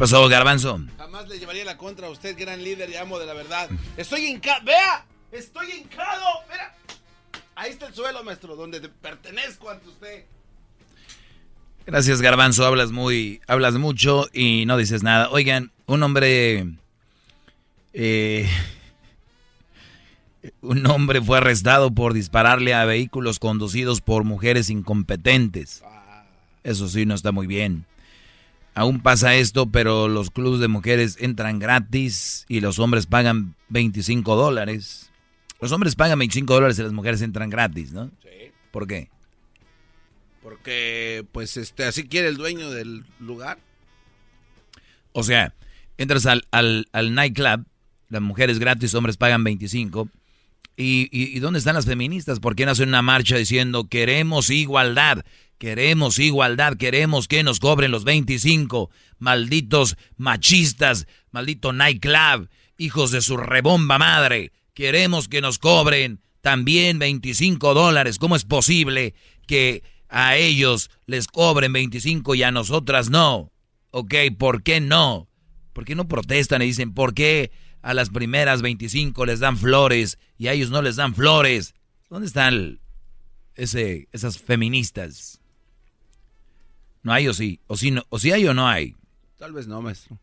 pasó, Garbanzo? Jamás le llevaría la contra a usted, gran líder y amo de la verdad. Estoy hincado, vea, estoy hincado, mira. Ahí está el suelo, maestro, donde pertenezco ante usted. Gracias, Garbanzo. Hablas muy, hablas mucho y no dices nada. Oigan, un hombre, eh, un hombre fue arrestado por dispararle a vehículos conducidos por mujeres incompetentes. Eso sí, no está muy bien. Aún pasa esto, pero los clubes de mujeres entran gratis y los hombres pagan 25 dólares. Los hombres pagan 25 dólares y las mujeres entran gratis, ¿no? Sí. ¿Por qué? Porque, pues, este, así quiere el dueño del lugar. O sea, entras al, al, al nightclub, las mujeres gratis, hombres pagan 25. ¿Y, y, y dónde están las feministas? ¿Por qué no hacen una marcha diciendo queremos igualdad? Queremos igualdad, queremos que nos cobren los 25. Malditos machistas, maldito nightclub, hijos de su rebomba madre. Queremos que nos cobren también 25 dólares. ¿Cómo es posible que a ellos les cobren 25 y a nosotras no? Ok, ¿por qué no? ¿Por qué no protestan y dicen, ¿por qué a las primeras 25 les dan flores y a ellos no les dan flores? ¿Dónde están ese, esas feministas? ¿No hay o sí? ¿O sí, no, o sí hay o no hay? Tal vez no, maestro.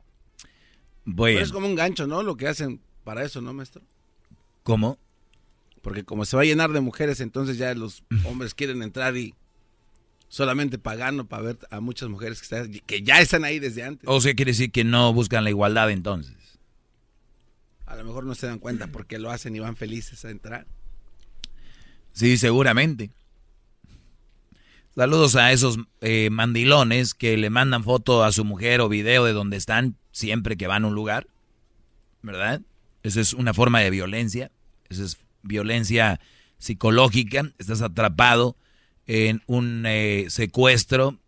Bueno. Pero es como un gancho, ¿no? Lo que hacen para eso, ¿no, maestro? ¿Cómo? Porque como se va a llenar de mujeres, entonces ya los hombres quieren entrar y solamente pagando para ver a muchas mujeres que, están, que ya están ahí desde antes. O sea, quiere decir que no buscan la igualdad entonces. A lo mejor no se dan cuenta porque lo hacen y van felices a entrar. Sí, seguramente. Saludos a esos eh, mandilones que le mandan foto a su mujer o video de donde están siempre que van a un lugar. ¿Verdad? Esa es una forma de violencia. Esa es violencia psicológica. Estás atrapado en un eh, secuestro.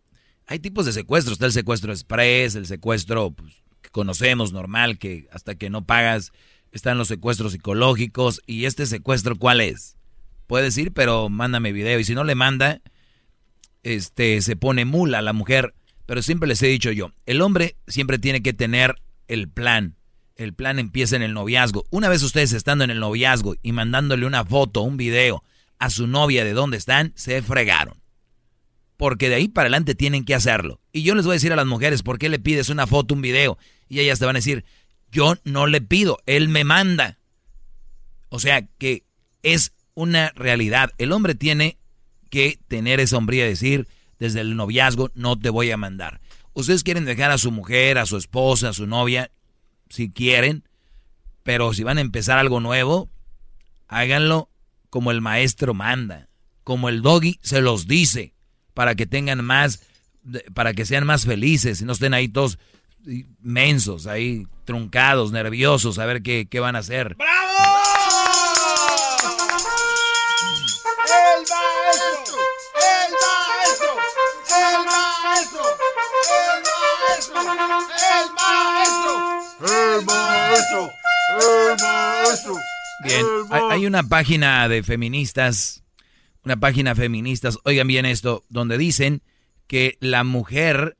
Hay tipos de secuestro. Está el secuestro express, el secuestro pues, que conocemos, normal, que hasta que no pagas están los secuestros psicológicos. ¿Y este secuestro cuál es? Puedes ir, pero mándame video. Y si no le manda, este, se pone mula la mujer. Pero siempre les he dicho yo, el hombre siempre tiene que tener el plan. El plan empieza en el noviazgo. Una vez ustedes estando en el noviazgo y mandándole una foto, un video a su novia de dónde están, se fregaron. Porque de ahí para adelante tienen que hacerlo. Y yo les voy a decir a las mujeres, ¿por qué le pides una foto, un video? Y ellas te van a decir, yo no le pido, él me manda. O sea que es una realidad. El hombre tiene que tener esa hombría de decir desde el noviazgo, no te voy a mandar. Ustedes quieren dejar a su mujer, a su esposa, a su novia, si quieren, pero si van a empezar algo nuevo, háganlo como el maestro manda, como el doggy se los dice, para que tengan más, para que sean más felices y no estén ahí todos mensos, ahí truncados, nerviosos, a ver qué, qué van a hacer. ¡Bravo! ¡El maestro! ¡El maestro! ¡El maestro! Bien, hay, una página de feministas, una página feministas, oigan bien esto, donde dicen que la mujer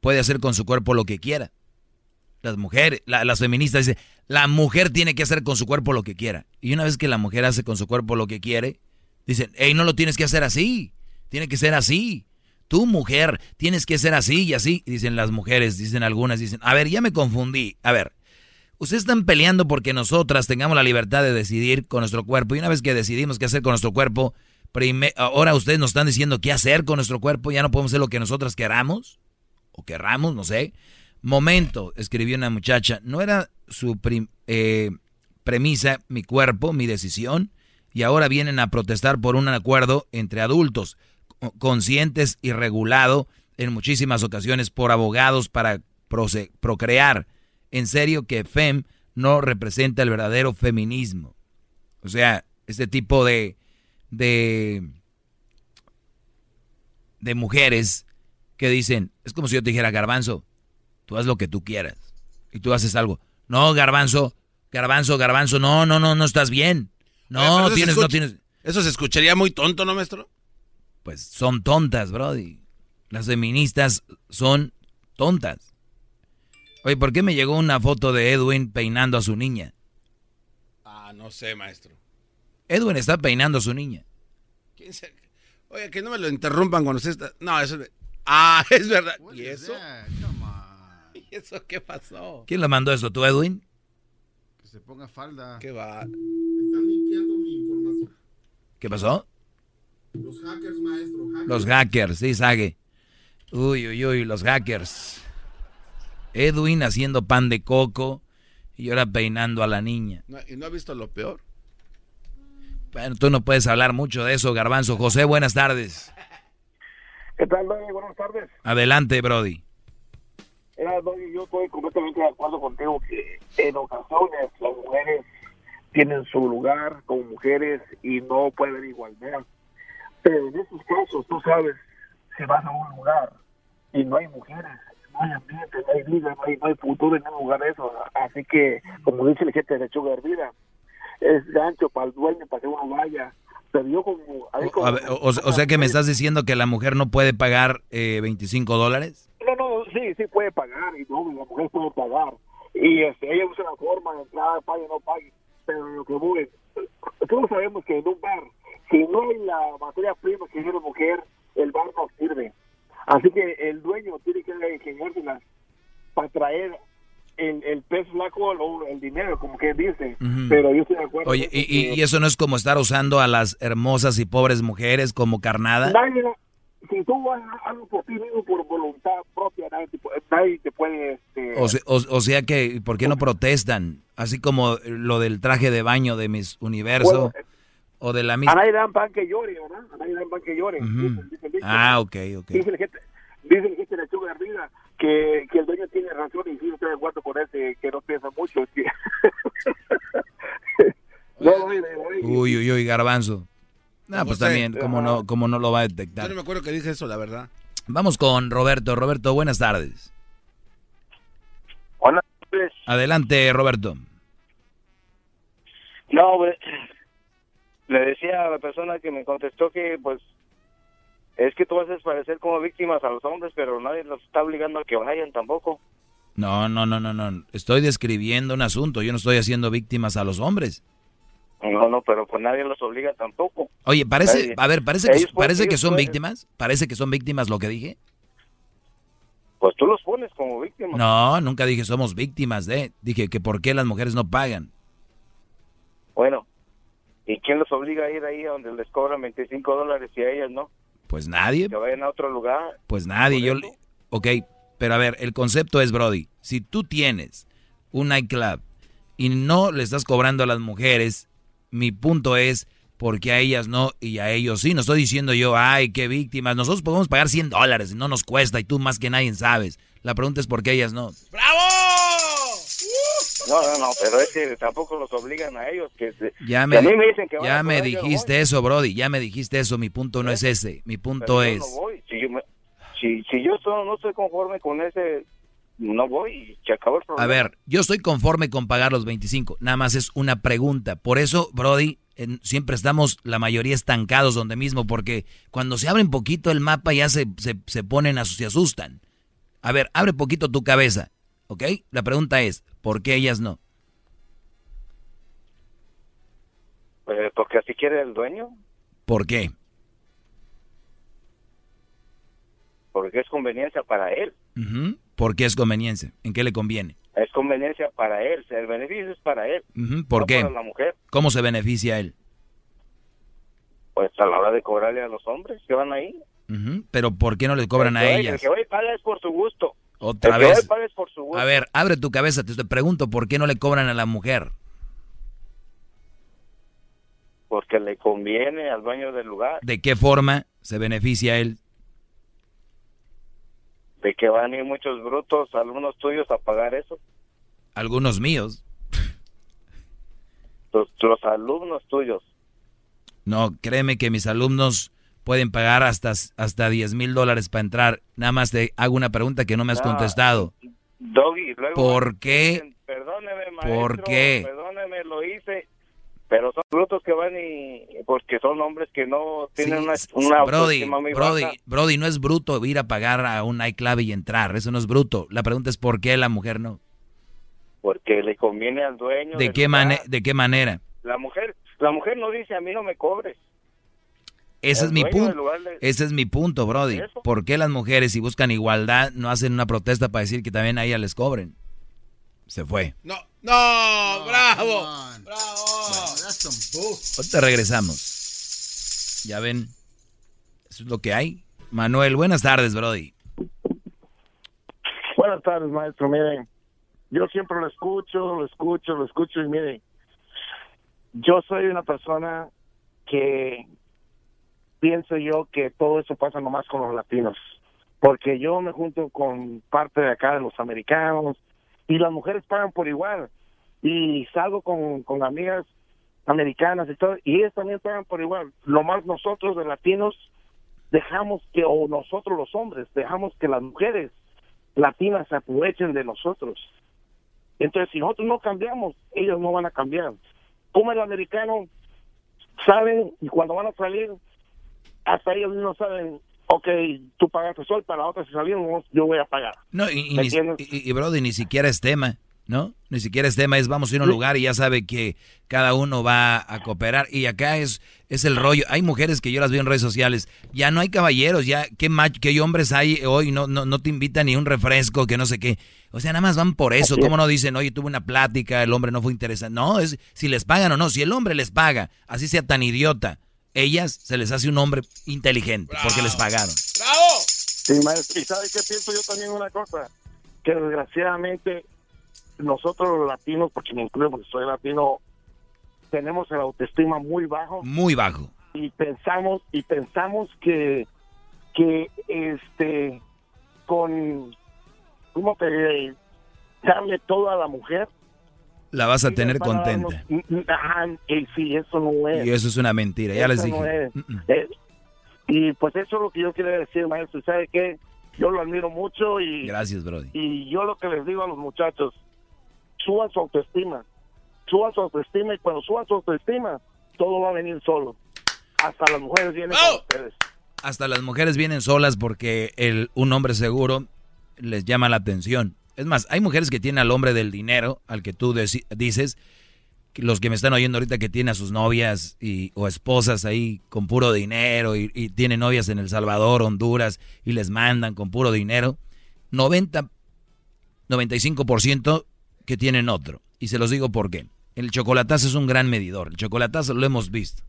puede hacer con su cuerpo lo que quiera. Las mujeres, la, las feministas dicen, la mujer tiene que hacer con su cuerpo lo que quiera. Y una vez que la mujer hace con su cuerpo lo que quiere, dicen, hey, no lo tienes que hacer así, tiene que ser así. Tú, mujer, tienes que ser así y así. Dicen las mujeres, dicen algunas, dicen, a ver, ya me confundí. A ver, ustedes están peleando porque nosotras tengamos la libertad de decidir con nuestro cuerpo. Y una vez que decidimos qué hacer con nuestro cuerpo, ahora ustedes nos están diciendo qué hacer con nuestro cuerpo. Ya no podemos hacer lo que nosotras queramos o querramos, no sé. Momento, escribió una muchacha, no era su eh, premisa mi cuerpo, mi decisión, y ahora vienen a protestar por un acuerdo entre adultos conscientes y regulado en muchísimas ocasiones por abogados para procrear. En serio que FEM no representa el verdadero feminismo. O sea, este tipo de, de, de mujeres que dicen, es como si yo te dijera, garbanzo, tú haz lo que tú quieras. Y tú haces algo. No, garbanzo, garbanzo, garbanzo, no, no, no, no estás bien. No, tienes, no tienes. Eso se escucharía muy tonto, ¿no, maestro? Pues son tontas, Brody. Las feministas son tontas. Oye, ¿por qué me llegó una foto de Edwin peinando a su niña? Ah, no sé, maestro. Edwin está peinando a su niña. Oye, que no me lo interrumpan cuando usted está... No, eso es... Ah, es verdad. ¿Y eso? ¿Y eso qué pasó? ¿Quién le mandó eso? ¿Tú, Edwin? Que se ponga falda. ¿Qué va? Están limpiando mi información. ¿Qué pasó? Los hackers, maestro. Los hackers, sí, Sage. Uy, uy, uy, los hackers. Edwin haciendo pan de coco y ahora peinando a la niña. ¿Y no ha visto lo peor? Bueno, tú no puedes hablar mucho de eso, Garbanzo. José, buenas tardes. ¿Qué tal, Brody? Buenas tardes. Adelante, Brody. Era, Brody, yo estoy completamente de acuerdo contigo que en ocasiones las mujeres tienen su lugar como mujeres y no puede haber igualdad. Pero en estos casos, tú sabes, si vas a un lugar y no hay mujeres, no hay ambiente, no hay vida, no hay, futuro en un lugar de eso. Así que, como dice el gente de lechuga hervida, es gancho para el dueño, para que uno vaya. Pero yo como... o, sea que me estás diciendo que la mujer no puede pagar eh, 25 dólares? No, no, sí, sí puede pagar, y no, la mujer puede pagar. Y este, ella usa la forma de entrar, pague o no pague. Pero lo que voy, todos sabemos que en un bar, si no hay la materia prima que la mujer, el bar no sirve. Así que el dueño tiene que ingeniárselas para traer el, el pez flaco o el dinero, como que dice. Pero yo estoy de acuerdo. Oye, y, eso no es como estar usando a las hermosas y pobres mujeres como carnada? Nadie, si tú haces algo por ti mismo, por voluntad propia, nadie te, nadie te puede... Este... O, sea, o, sea que, ¿por qué no protestan? Así como lo del traje de baño de mis universo. O de la misma... A nadie le dan pan que llore, ¿verdad? A nadie le dan pan que llore. ah, ok, ok. Dice el gente, dice el gente de la arriba que, que el dueño tiene razón y sí estoy de acuerdo con ese que no piensa mucho. uy, uy, uy, garbanzo. No, pues también, como no, como no lo va a detectar. Yo no me acuerdo que dije eso, la verdad. Vamos con Roberto. Roberto, buenas tardes. Buenas tardes. Adelante, Roberto. No, le decía a la persona que me contestó que, pues, es que tú haces parecer como víctimas a los hombres, pero nadie los está obligando a que vayan tampoco. No, no, no, no, no. Estoy describiendo un asunto. Yo no estoy haciendo víctimas a los hombres. No, no, pero pues nadie los obliga tampoco. Oye, parece, a ver, parece que, parece que son víctimas. Parece que son víctimas lo que dije. Pues tú los pones como víctimas. No, nunca dije somos víctimas de. Dije que por qué las mujeres no pagan. Bueno, ¿y quién los obliga a ir ahí donde les cobran 25 dólares y a ellas no? Pues nadie. Que vayan a otro lugar. Pues nadie. Yo, ok, pero a ver, el concepto es, Brody, si tú tienes un nightclub y no le estás cobrando a las mujeres, mi punto es, porque a ellas no y a ellos sí? No estoy diciendo yo, ay, qué víctimas. Nosotros podemos pagar 100 dólares, no nos cuesta y tú más que nadie sabes. La pregunta es por qué ellas no. ¡Bravo! No, no, no, pero es que tampoco los obligan a ellos. Que, ya me, me dicen que ya me dijiste eso, Brody, ya me dijiste eso. Mi punto no es ese. Mi punto es. no voy. Si yo, si, si yo no estoy conforme con ese, no voy y se acabó el problema. A ver, yo estoy conforme con pagar los 25. Nada más es una pregunta. Por eso, Brody, siempre estamos la mayoría estancados donde mismo, porque cuando se abre un poquito el mapa ya se, se, se ponen, a, se asustan. A ver, abre poquito tu cabeza, ¿ok? La pregunta es, ¿Por qué ellas no? Pues porque así quiere el dueño. ¿Por qué? Porque es conveniencia para él. ¿Por qué es conveniencia? ¿En qué le conviene? Es conveniencia para él. El beneficio es para él. ¿Por qué? la mujer. ¿Cómo se beneficia él? Pues a la hora de cobrarle a los hombres que van ahí. Pero ¿por qué no le cobran a ellas? El que hoy paga es por su gusto. Otra vez. A ver, abre tu cabeza, te pregunto, ¿por qué no le cobran a la mujer? Porque le conviene al dueño del lugar. ¿De qué forma se beneficia él? de que van a ir muchos brutos, algunos tuyos, a pagar eso. Algunos míos. Los, los alumnos tuyos. No, créeme que mis alumnos pueden pagar hasta, hasta 10 mil dólares para entrar. Nada más te hago una pregunta que no me has No, contestado. Doggy, luego ¿Por qué? Perdóneme, maestro. ¿Por qué? Perdóneme, lo hice. Pero son brutos que van y... Porque son hombres que no tienen Sí, una, s- una Brody, muy Brody, baja. Brody, no es bruto ir a pagar a un nightclub y entrar. Eso no es bruto. La pregunta es ¿por qué la mujer no? Porque le conviene al dueño. ¿De qué, mane- ¿De qué manera? La mujer, la mujer no dice a mí no me cobres. Ese es mi punto. le- Ese es mi punto, Brody. ¿Eso? ¿Por qué las mujeres, si buscan igualdad, no hacen una protesta para decir que también a ellas les cobren? Se fue. No, no, bravo. Bravo. That's some bull. Ahorita regresamos. Ya ven, eso es lo que hay. Manuel, buenas tardes, Brody. Buenas tardes, maestro. Miren, yo siempre lo escucho, lo escucho, lo escucho y miren, yo soy una persona que pienso yo que todo eso pasa nomás con los latinos, porque yo me junto con parte de acá de los americanos y las mujeres pagan por igual y salgo con, con amigas americanas y todo y ellas también pagan por igual. Lo más nosotros de latinos dejamos que, o nosotros los hombres, dejamos que las mujeres latinas se aprovechen de nosotros. Entonces, si nosotros no cambiamos, ellos no van a cambiar. Como el americano, saben, y cuando van a salir, hasta ellos no saben, ok, tú pagaste sol, para la otra si salimos, yo voy a pagar. No, y, y Brody, ni siquiera es tema, ¿no? Ni siquiera es tema, es vamos a ir a un lugar y ya sabe que cada uno va a cooperar. Y acá es, es el rollo. Hay mujeres que yo las veo en redes sociales, ya no hay caballeros, ya, ¿qué, mach- qué hombres hay hoy? No, no, no te invitan ni un refresco, que no sé qué. O sea, nada más van por eso. ¿Cómo no dicen, oye, tuve una plática, el hombre no fue interesante? No, es si les pagan o no. Si el hombre les paga, así sea tan idiota, ellas se les hace un hombre inteligente porque les pagaron. Bravo. Sí, maestro. Y sabe qué pienso yo también una cosa, que desgraciadamente nosotros los latinos, porque me incluyo porque soy latino, tenemos el autoestima muy bajo Muy bajo. y pensamos y pensamos que que este con cómo te diré? darle todo a la mujer La vas a tener contenta. mm, ajá, y sí eso no es Y eso es una mentira, ya les dije. no es. Mm, mm. Eh, y pues eso es lo que yo quiero decir maestro sabe qué? yo lo admiro mucho y Gracias, Brody. y yo lo que les digo a los muchachos suban su autoestima suban su autoestima y cuando suban su autoestima todo va a venir solo hasta las mujeres vienen ¡Oh! con ustedes Hasta las mujeres vienen solas porque el, un hombre seguro les llama la atención. Es más, hay mujeres que tienen al hombre del dinero, al que tú dices, los que me están oyendo ahorita que tienen a sus novias y, o esposas ahí con puro dinero y, y tienen novias en El Salvador, Honduras y les mandan con puro dinero. 90, 95% que tienen otro. Y se los digo por qué. El chocolatazo es un gran medidor. El chocolatazo lo hemos visto.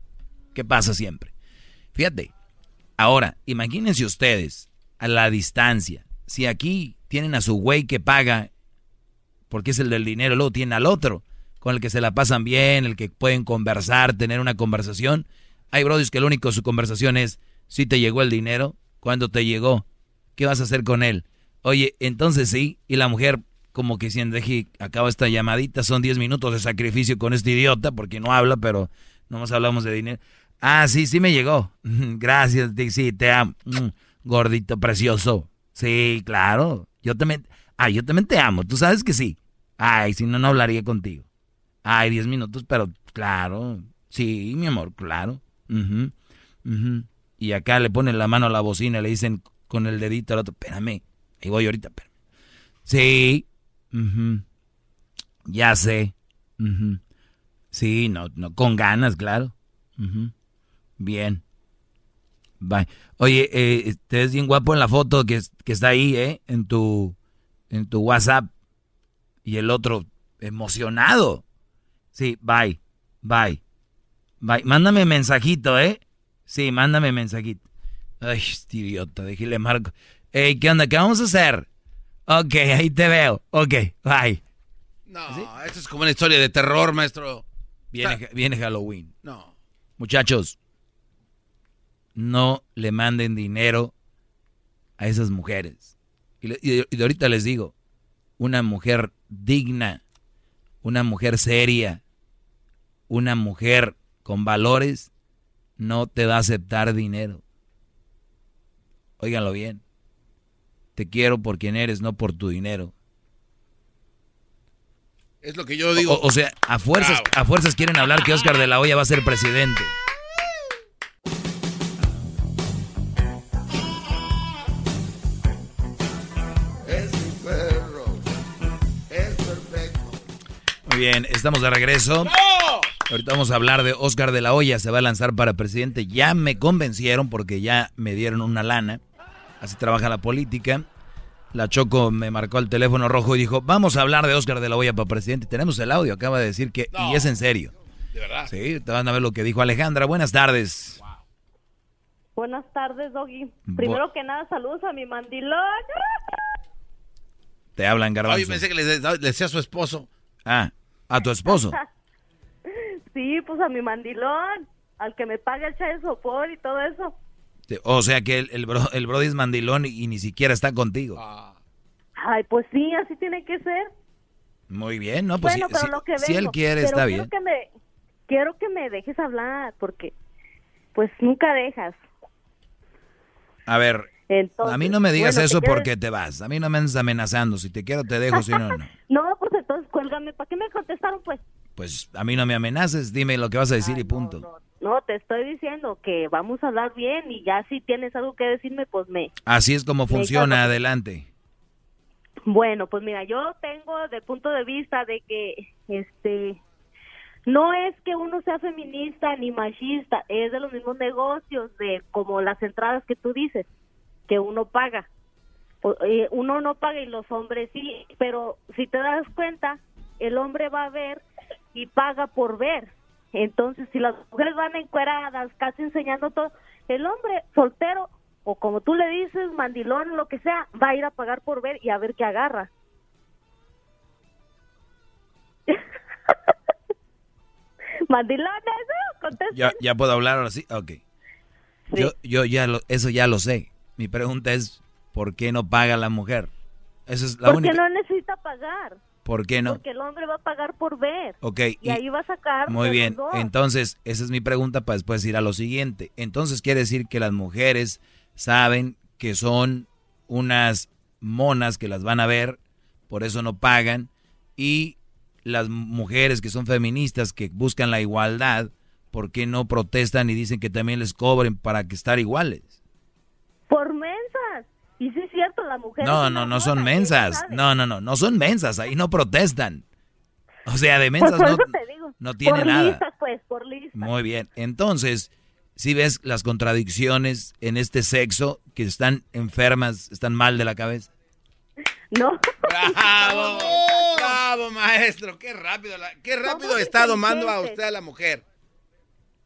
¿Qué pasa siempre? Fíjate, ahora, imagínense ustedes a la distancia. Si aquí tienen a su güey que paga, porque es el del dinero, luego tienen al otro, con el que se la pasan bien, el que pueden conversar, tener una conversación. Hay brodis que lo único su conversación es, si te llegó el dinero, ¿cuándo te llegó? ¿Qué vas a hacer con él? Oye, entonces sí, y la mujer como que siente que acaba esta llamadita, son 10 minutos de sacrificio con este idiota, porque no habla, pero nomás hablamos de dinero. Ah, sí, sí me llegó. Gracias, sí, te amo. Mm, Gordito precioso. Sí, claro. Yo también, ay, yo también te amo, tú sabes que sí. Ay, si no, no hablaría contigo. Ay, 10 minutos, pero claro. Sí, mi amor, claro. Ujú, ujú. Y acá le ponen la mano a la bocina le dicen con el dedito al otro, espérame, ahí voy ahorita, espérame. Sí, ujú. ya sé. Sí, no, no, con ganas, claro. Bien. Bye. Oye, eh, te ves bien guapo en la foto que, que está ahí, ¿eh? En tu, en tu WhatsApp. Y el otro, emocionado. Sí, bye, bye, bye. Mándame mensajito, ¿eh? Sí, mándame mensajito. Ay, este idiota, déjale marco. Ey, ¿qué onda? ¿Qué vamos a hacer? Ok, ahí te veo. Ok, bye. No, esto es como una historia de terror, maestro. Viene, viene Halloween. No. Muchachos, no le manden dinero a esas mujeres. Y, de ahorita les digo, una mujer digna, una mujer seria, una mujer con valores, no te va a aceptar dinero. Óiganlo bien. Te quiero por quien eres, no por tu dinero. Es lo que yo digo. O, o sea, a fuerzas, a fuerzas quieren hablar que Oscar de la Hoya va a ser presidente. Muy bien, estamos de regreso. Ahorita vamos a hablar de Oscar de la Hoya, se va a lanzar para presidente. Ya me convencieron porque ya me dieron una lana. Así trabaja la política. La Choco me marcó el teléfono rojo y dijo, vamos a hablar de Oscar de la Hoya para presidente. Tenemos el audio, acaba de decir que... Y es en serio. De verdad. Sí, te van a ver lo que dijo Alejandra. Buenas tardes. Buenas tardes, Doggy. Bu- Primero que nada, saludos a mi mandilón. Te hablan, Garbanzo. Oye, pensé que le, le decía a su esposo. Ah, a tu esposo. Sí, pues a mi mandilón, al que me paga el chai de sopor y todo eso. O sea que el, el, bro, el Brody es mandilón y, y ni siquiera está contigo. Ay, pues sí, así tiene que ser. Muy bien, ¿no? Pues bueno, si, pero si- lo que si él vengo, quiere, pero está quiero bien. Que me, quiero que me dejes hablar, porque pues nunca dejas. A ver, Entonces, a mí no me digas bueno, eso ¿te quieres- porque te vas. A mí no me andes amenazando. Si te quiero, te dejo. Si no, no. No, pues entonces cuélgame. ¿Para qué me contestaron, pues? Pues a mí no me amenaces. Dime lo que vas a decir y punto. No, te estoy diciendo que vamos a hablar bien y ya si tienes algo que decirme, pues me... Así es como funciona. Adelante. Bueno, pues mira, yo tengo de punto de vista de que, este, no es que uno sea feminista ni machista, es de los mismos negocios, de como las entradas que tú dices, que uno paga. Eh, Uno no paga y los hombres sí, pero si te das cuenta, el hombre va a ver y paga por ver. Entonces, si las mujeres van encueradas, casi enseñando todo, el hombre soltero o como tú le dices, mandilón, lo que sea, va a ir a pagar por ver y a ver qué agarra. contesta. Ya, ya puedo hablar ahora sí. Ok. Yo, yo ya lo, eso ya lo sé. Mi pregunta es, ¿por qué no paga la mujer? Esa es la Porque única. no necesita pagar. ¿Por qué no? Porque el hombre va a pagar por ver. Ok. Y, ahí va a sacar. Muy bien, entonces esa es mi pregunta para después ir a lo siguiente. Entonces quiere decir que las mujeres saben que son unas monas que las van a ver, por eso no pagan, y las mujeres que son feministas que buscan la igualdad, ¿por qué no protestan y dicen que también les cobren para que estar iguales? Y sí es cierto, la mujer. No, no, no son mensas. No, no, no, no son mensas, ahí no protestan. O sea, de mensas no, te digo, no tiene por nada. listas, pues, por listas. Muy bien. Entonces, si ves las contradicciones en este sexo que están enfermas, están mal de la cabeza. No. ¡Bravo! ¡Bravo, maestro! ¡Qué rápido! la- ¡Qué rápido Somos está domando a usted a la mujer!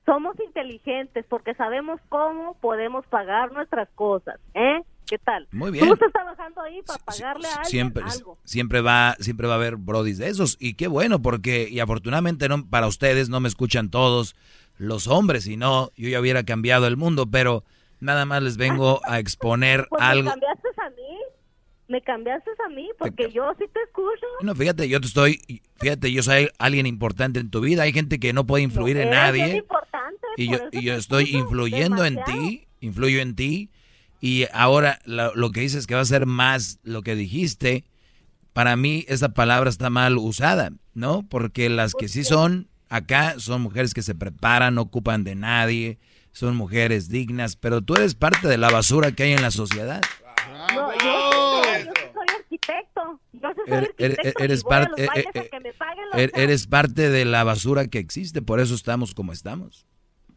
Somos inteligentes porque sabemos cómo podemos pagar nuestras cosas, ¿eh? ¿Qué tal? Muy bien. Tú estás trabajando ahí para pagarle a alguien Siempre, algo. siempre va, siempre va a haber brodis de esos. Y qué bueno, porque, y afortunadamente no, para ustedes no me escuchan todos los hombres, si no, yo ya hubiera cambiado el mundo, pero nada más les vengo a exponer Pues algo. me cambiaste a mí. Me cambiaste a mí porque yo sí te escucho. No, fíjate, yo te estoy, fíjate, yo soy alguien importante en tu vida. Hay gente que no puede influir en nadie. importante, Y yo, y yo estoy influyendo en ti, influyo en ti. Y ahora lo, lo que dices que va a ser más lo que dijiste, para mí esa palabra está mal usada, ¿no? Porque las que sí son acá son mujeres que se preparan, no ocupan de nadie, son mujeres dignas, pero tú eres parte de la basura que hay en la sociedad. No, yo, soy arquitecto. Yo soy Eres, arquitecto eres- y eres parte, eh, eh, que me paguen los er- eres parte de la basura que existe, por eso estamos como estamos.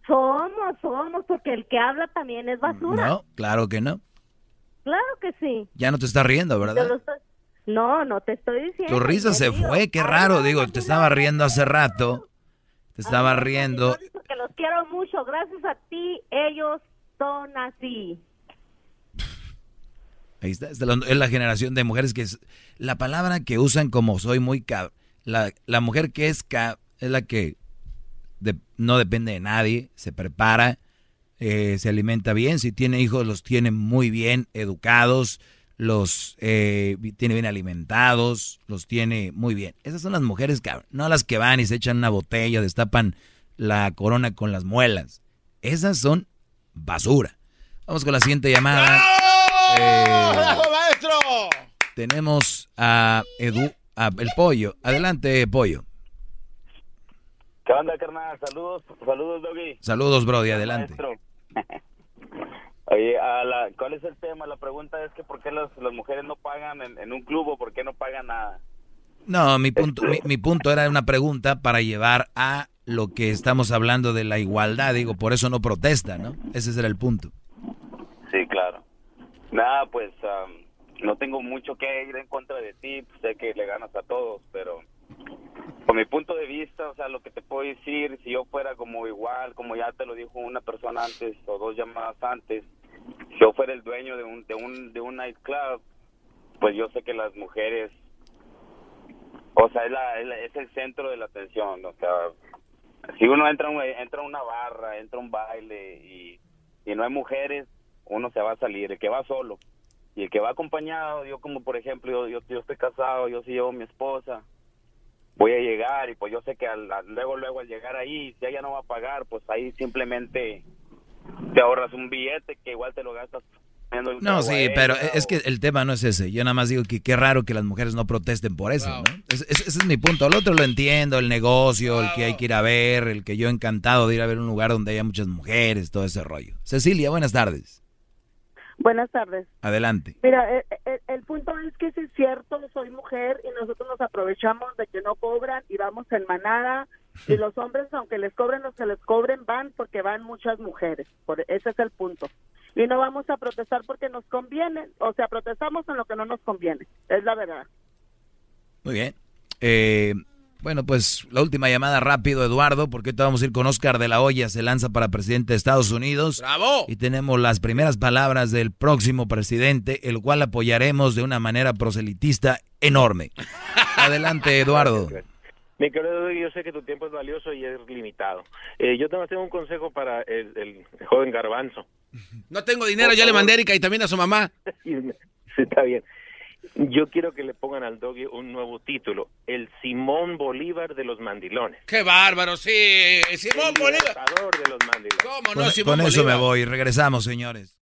Somos, somos, porque el que habla también es basura. No, claro que no. Claro que sí. Ya no te estás riendo, ¿verdad? estoy- No, no te estoy diciendo. Tu risa se fue, qué raro, digo, te estaba riendo hace rato, te estaba Ay, riendo. Porque los quiero mucho. Gracias a ti, ellos son así. Ahí está, es la, es la generación de mujeres que es, la palabra que usan como soy muy cab, la, la mujer que es cab, es la que de- no depende de nadie, se prepara, eh, se alimenta bien, si tiene hijos los tiene muy bien educados, los eh, tiene bien alimentados, los tiene muy bien. Esas son las mujeres que, no las que van y se echan una botella, destapan la corona con las muelas. Esas son basura. Vamos con la siguiente llamada. ¡Bravo, Eh, maestro! tenemos a Edu, a el pollo. Adelante, pollo. ¿Qué onda, carnal? Saludos, saludos, Doggy. Saludos, Brody, adelante. Oye, a la, ¿cuál es el tema? La pregunta es que ¿por qué las, las mujeres no pagan en, en un club o por qué no pagan nada? No, mi punto, mi, mi punto era una pregunta para llevar a lo que estamos hablando de la igualdad. Digo, por eso no protesta, ¿no? Ese era el punto. Sí, claro. Nada, pues no tengo mucho que ir en contra de ti, pues, sé que le ganas a todos, pero con mi punto de vista, o sea, lo que te puedo decir, si yo fuera como igual, como ya te lo dijo una persona antes o dos llamadas antes, si yo fuera el dueño de un de un de un nightclub, pues yo sé que las mujeres o sea, es, la, es, el centro de la atención, o sea, si uno entra entra una barra, entra a un baile y, y no hay mujeres, uno se va a salir, el que va solo. Y el que va acompañado, yo como por ejemplo, yo, yo, yo estoy casado, yo sí llevo mi esposa, voy a llegar y pues yo sé que al- al- luego, luego al llegar ahí, si ella no va a pagar, pues ahí simplemente te ahorras un billete que igual te lo gastas. No, sí, pero o- es que el tema no es ese. Yo nada más digo que qué raro que las mujeres no protesten por eso, ¿no? Ese, ese- ese es mi punto. El otro lo entiendo, el negocio, el que hay que ir a ver, el que yo encantado de ir a ver un lugar donde haya muchas mujeres, todo ese rollo. Cecilia, buenas tardes. Buenas tardes. Adelante. Mira, el, el- el punto es que si es cierto, soy mujer y nosotros nos aprovechamos de que no cobran y vamos en manada y los hombres, aunque les cobren o se les cobren, van porque van muchas mujeres. Por, ese es el punto. Y no vamos a protestar porque nos conviene, o sea, protestamos en lo que no nos conviene, es la verdad. Muy bien. Eh, bueno, pues la última llamada rápido, Eduardo, porque ahorita vamos a ir con Oscar de la Hoya, se lanza para presidente de Estados Unidos. ¡Bravo! Y tenemos las primeras palabras del próximo presidente, el cual apoyaremos de una manera proselitista enorme. Adelante, Eduardo. Mi querido, yo sé que tu tiempo es valioso y es limitado. Eh, yo tengo, tengo un consejo para el, el joven garbanzo. No tengo dinero, ya le mandé a Erika y también a su mamá. Sí, está bien. Yo quiero que le pongan al doggy un nuevo título, el Simón Bolívar de los mandilones. ¡Qué bárbaro! Sí, Simón el Bolívar. de los mandilones. ¿Cómo Con, no, Simón con eso me Bolívar? voy. Regresamos, señores.